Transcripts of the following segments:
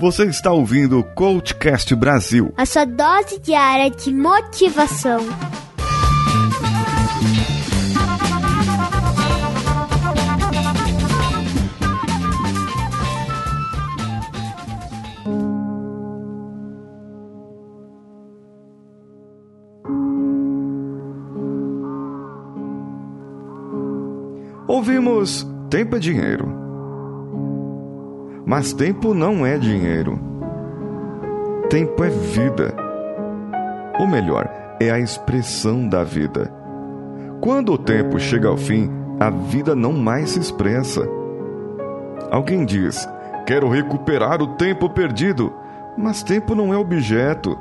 Você está ouvindo o Coachcast Brasil. A sua dose diária de motivação. Ouvimos tempo é dinheiro. Mas tempo não é dinheiro. Tempo é vida. Ou melhor, é a expressão da vida. Quando o tempo chega ao fim, a vida não mais se expressa. Alguém diz: Quero recuperar o tempo perdido. Mas tempo não é objeto.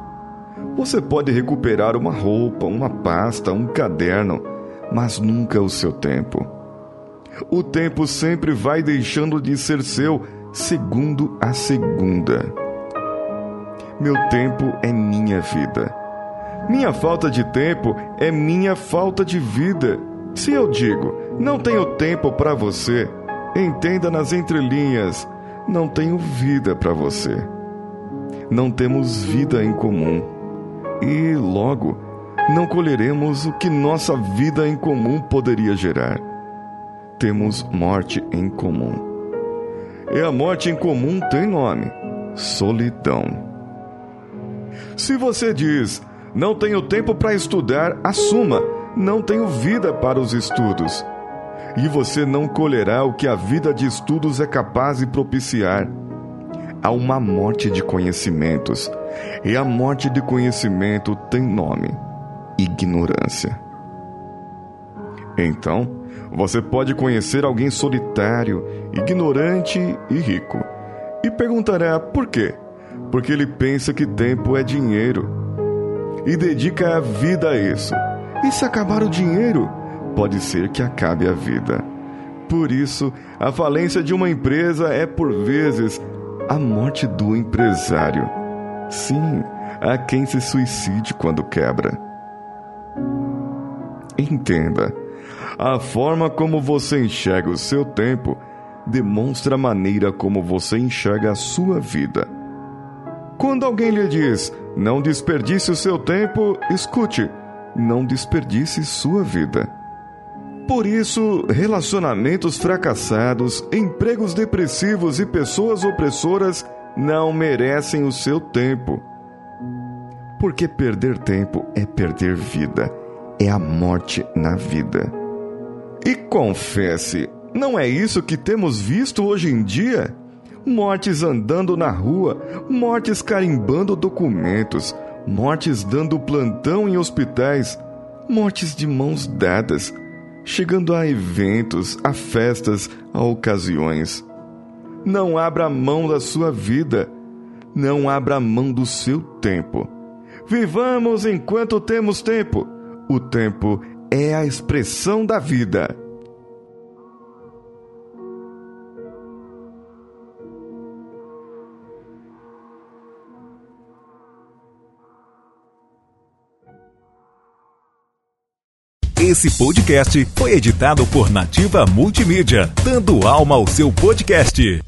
Você pode recuperar uma roupa, uma pasta, um caderno, mas nunca o seu tempo. O tempo sempre vai deixando de ser seu segundo a segunda. Meu tempo é minha vida. Minha falta de tempo é minha falta de vida. Se eu digo, não tenho tempo para você, entenda nas entrelinhas, não tenho vida para você. Não temos vida em comum. E, logo, não colheremos o que nossa vida em comum poderia gerar. Temos morte em comum. E a morte em comum tem nome: solidão. Se você diz, não tenho tempo para estudar, assuma, não tenho vida para os estudos. E você não colherá o que a vida de estudos é capaz de propiciar. Há uma morte de conhecimentos, e a morte de conhecimento tem nome: ignorância. Então, você pode conhecer alguém solitário, ignorante e rico, e perguntará por quê? Porque ele pensa que tempo é dinheiro e dedica a vida a isso. E se acabar o dinheiro, pode ser que acabe a vida. Por isso, a falência de uma empresa é por vezes a morte do empresário. Sim, há quem se suicide quando quebra. Entenda, a forma como você enxerga o seu tempo demonstra a maneira como você enxerga a sua vida. Quando alguém lhe diz, não desperdice o seu tempo, escute, não desperdice sua vida. Por isso, relacionamentos fracassados, empregos depressivos e pessoas opressoras não merecem o seu tempo. Porque perder tempo é perder vida, é a morte na vida. E confesse, não é isso que temos visto hoje em dia? Mortes andando na rua, mortes carimbando documentos, mortes dando plantão em hospitais, mortes de mãos dadas, chegando a eventos, a festas, a ocasiões. Não abra mão da sua vida, não abra mão do seu tempo. Vivamos enquanto temos tempo. O tempo é a expressão da vida. Esse podcast foi editado por Nativa Multimídia, dando alma ao seu podcast.